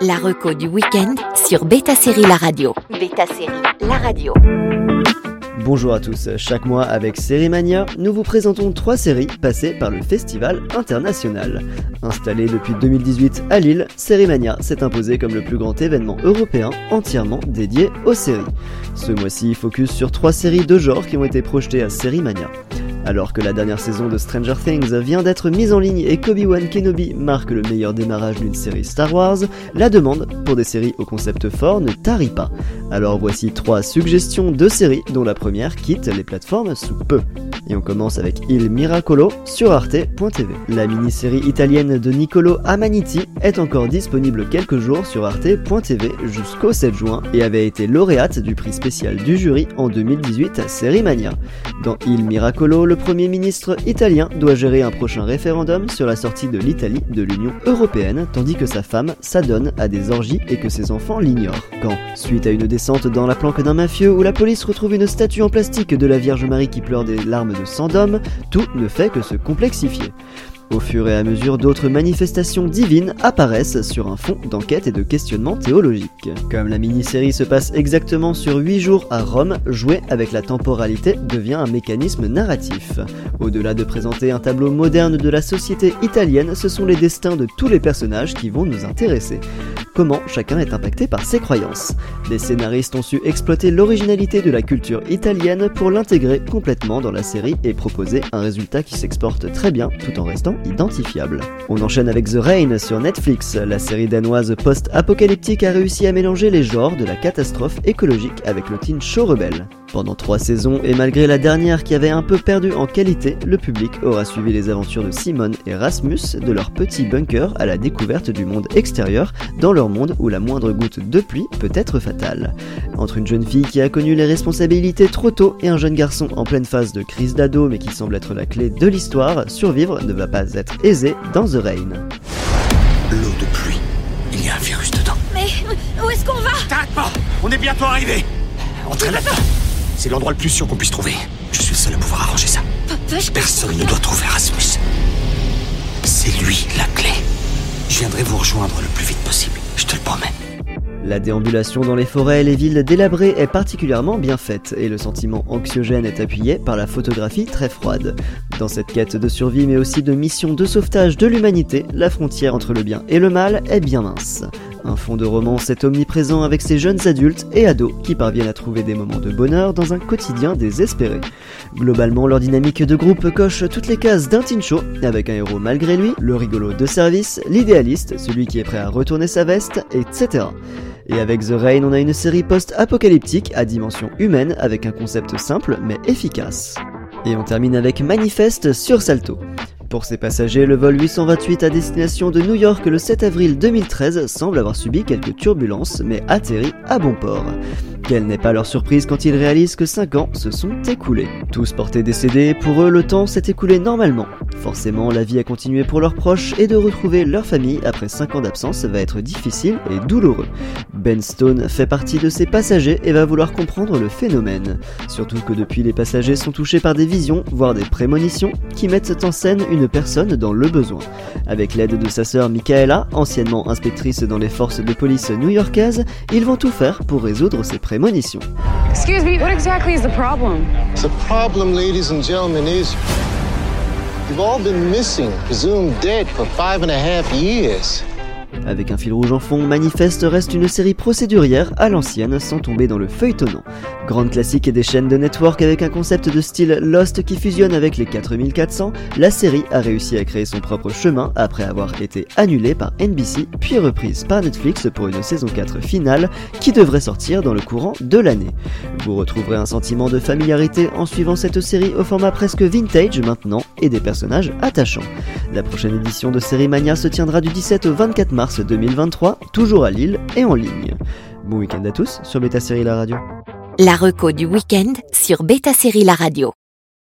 La reco du week-end sur Beta Série La Radio. Beta Série La Radio. Bonjour à tous, chaque mois avec Série Mania, nous vous présentons trois séries passées par le Festival International. Installé depuis 2018 à Lille, Série Mania s'est imposé comme le plus grand événement européen entièrement dédié aux séries. Ce mois-ci, focus sur trois séries de genre qui ont été projetées à Série Mania. Alors que la dernière saison de Stranger Things vient d'être mise en ligne et Kobe-Wan Kenobi marque le meilleur démarrage d'une série Star Wars, la demande pour des séries au concept fort ne tarit pas. Alors voici trois suggestions de séries dont la première quitte les plateformes sous peu. Et on commence avec Il Miracolo sur arte.tv. La mini-série italienne de Niccolo Amaniti est encore disponible quelques jours sur arte.tv jusqu'au 7 juin et avait été lauréate du prix spécial du jury en 2018 à Série Mania. Dans Il Miracolo, le Premier ministre italien doit gérer un prochain référendum sur la sortie de l'Italie de l'Union européenne, tandis que sa femme s'adonne à des orgies et que ses enfants l'ignorent. Quand, suite à une descente dans la planque d'un mafieux où la police retrouve une statue en plastique de la Vierge Marie qui pleure des larmes de sang d'homme, tout ne fait que se complexifier. Au fur et à mesure, d'autres manifestations divines apparaissent sur un fond d'enquête et de questionnement théologique. Comme la mini-série se passe exactement sur 8 jours à Rome, jouer avec la temporalité devient un mécanisme narratif. Au-delà de présenter un tableau moderne de la société italienne, ce sont les destins de tous les personnages qui vont nous intéresser comment chacun est impacté par ses croyances. Les scénaristes ont su exploiter l'originalité de la culture italienne pour l'intégrer complètement dans la série et proposer un résultat qui s'exporte très bien tout en restant identifiable. On enchaîne avec The Rain sur Netflix. La série danoise post-apocalyptique a réussi à mélanger les genres de la catastrophe écologique avec le teen show rebelle. Pendant trois saisons, et malgré la dernière qui avait un peu perdu en qualité, le public aura suivi les aventures de Simon et Rasmus de leur petit bunker à la découverte du monde extérieur, dans leur monde où la moindre goutte de pluie peut être fatale. Entre une jeune fille qui a connu les responsabilités trop tôt et un jeune garçon en pleine phase de crise d'ado mais qui semble être la clé de l'histoire, survivre ne va pas être aisé dans The Rain. L'eau de pluie, il y a un virus. Où est-ce qu'on va T'arrêtes pas On est bientôt arrivé Entrez là-dedans C'est l'endroit le plus sûr qu'on puisse trouver. Je suis le seul à pouvoir arranger ça. Personne ne doit trouver Rasmus. C'est lui la clé. Je viendrai vous rejoindre le plus vite possible, je te le promets. La déambulation dans les forêts et les villes délabrées est particulièrement bien faite et le sentiment anxiogène est appuyé par la photographie très froide. Dans cette quête de survie mais aussi de mission de sauvetage de l'humanité, la frontière entre le bien et le mal est bien mince. Un fond de romance est omniprésent avec ces jeunes adultes et ados qui parviennent à trouver des moments de bonheur dans un quotidien désespéré. Globalement, leur dynamique de groupe coche toutes les cases d'un teen show, avec un héros malgré lui, le rigolo de service, l'idéaliste, celui qui est prêt à retourner sa veste, etc. Et avec The Rain, on a une série post-apocalyptique à dimension humaine avec un concept simple mais efficace. Et on termine avec Manifeste sur Salto. Pour ses passagers, le vol 828 à destination de New York le 7 avril 2013 semble avoir subi quelques turbulences mais atterri à bon port. Quelle n'est pas leur surprise quand ils réalisent que 5 ans se sont écoulés. Tous portés décédés, pour eux le temps s'est écoulé normalement. Forcément, la vie a continué pour leurs proches et de retrouver leur famille après 5 ans d'absence va être difficile et douloureux. Ben Stone fait partie de ces passagers et va vouloir comprendre le phénomène. Surtout que depuis les passagers sont touchés par des visions, voire des prémonitions, qui mettent en scène une personne dans le besoin. Avec l'aide de sa sœur Michaela, anciennement inspectrice dans les forces de police new-yorkaises, ils vont tout faire pour résoudre ces prémonitions. Excuse me, what exactly is the problem? The problem, ladies and gentlemen, is you've all been missing, presumed dead for five and a half years. Avec un fil rouge en fond, Manifeste reste une série procédurière à l'ancienne sans tomber dans le feuilletonnant. Grande classique des chaînes de network avec un concept de style Lost qui fusionne avec les 4400, la série a réussi à créer son propre chemin après avoir été annulée par NBC puis reprise par Netflix pour une saison 4 finale qui devrait sortir dans le courant de l'année. Vous retrouverez un sentiment de familiarité en suivant cette série au format presque vintage maintenant et des personnages attachants. La prochaine édition de Série Mania se tiendra du 17 au 24 mars 2023, toujours à Lille et en ligne. Bon week-end à tous sur Beta Série La Radio. La reco du week-end sur Beta Série La Radio.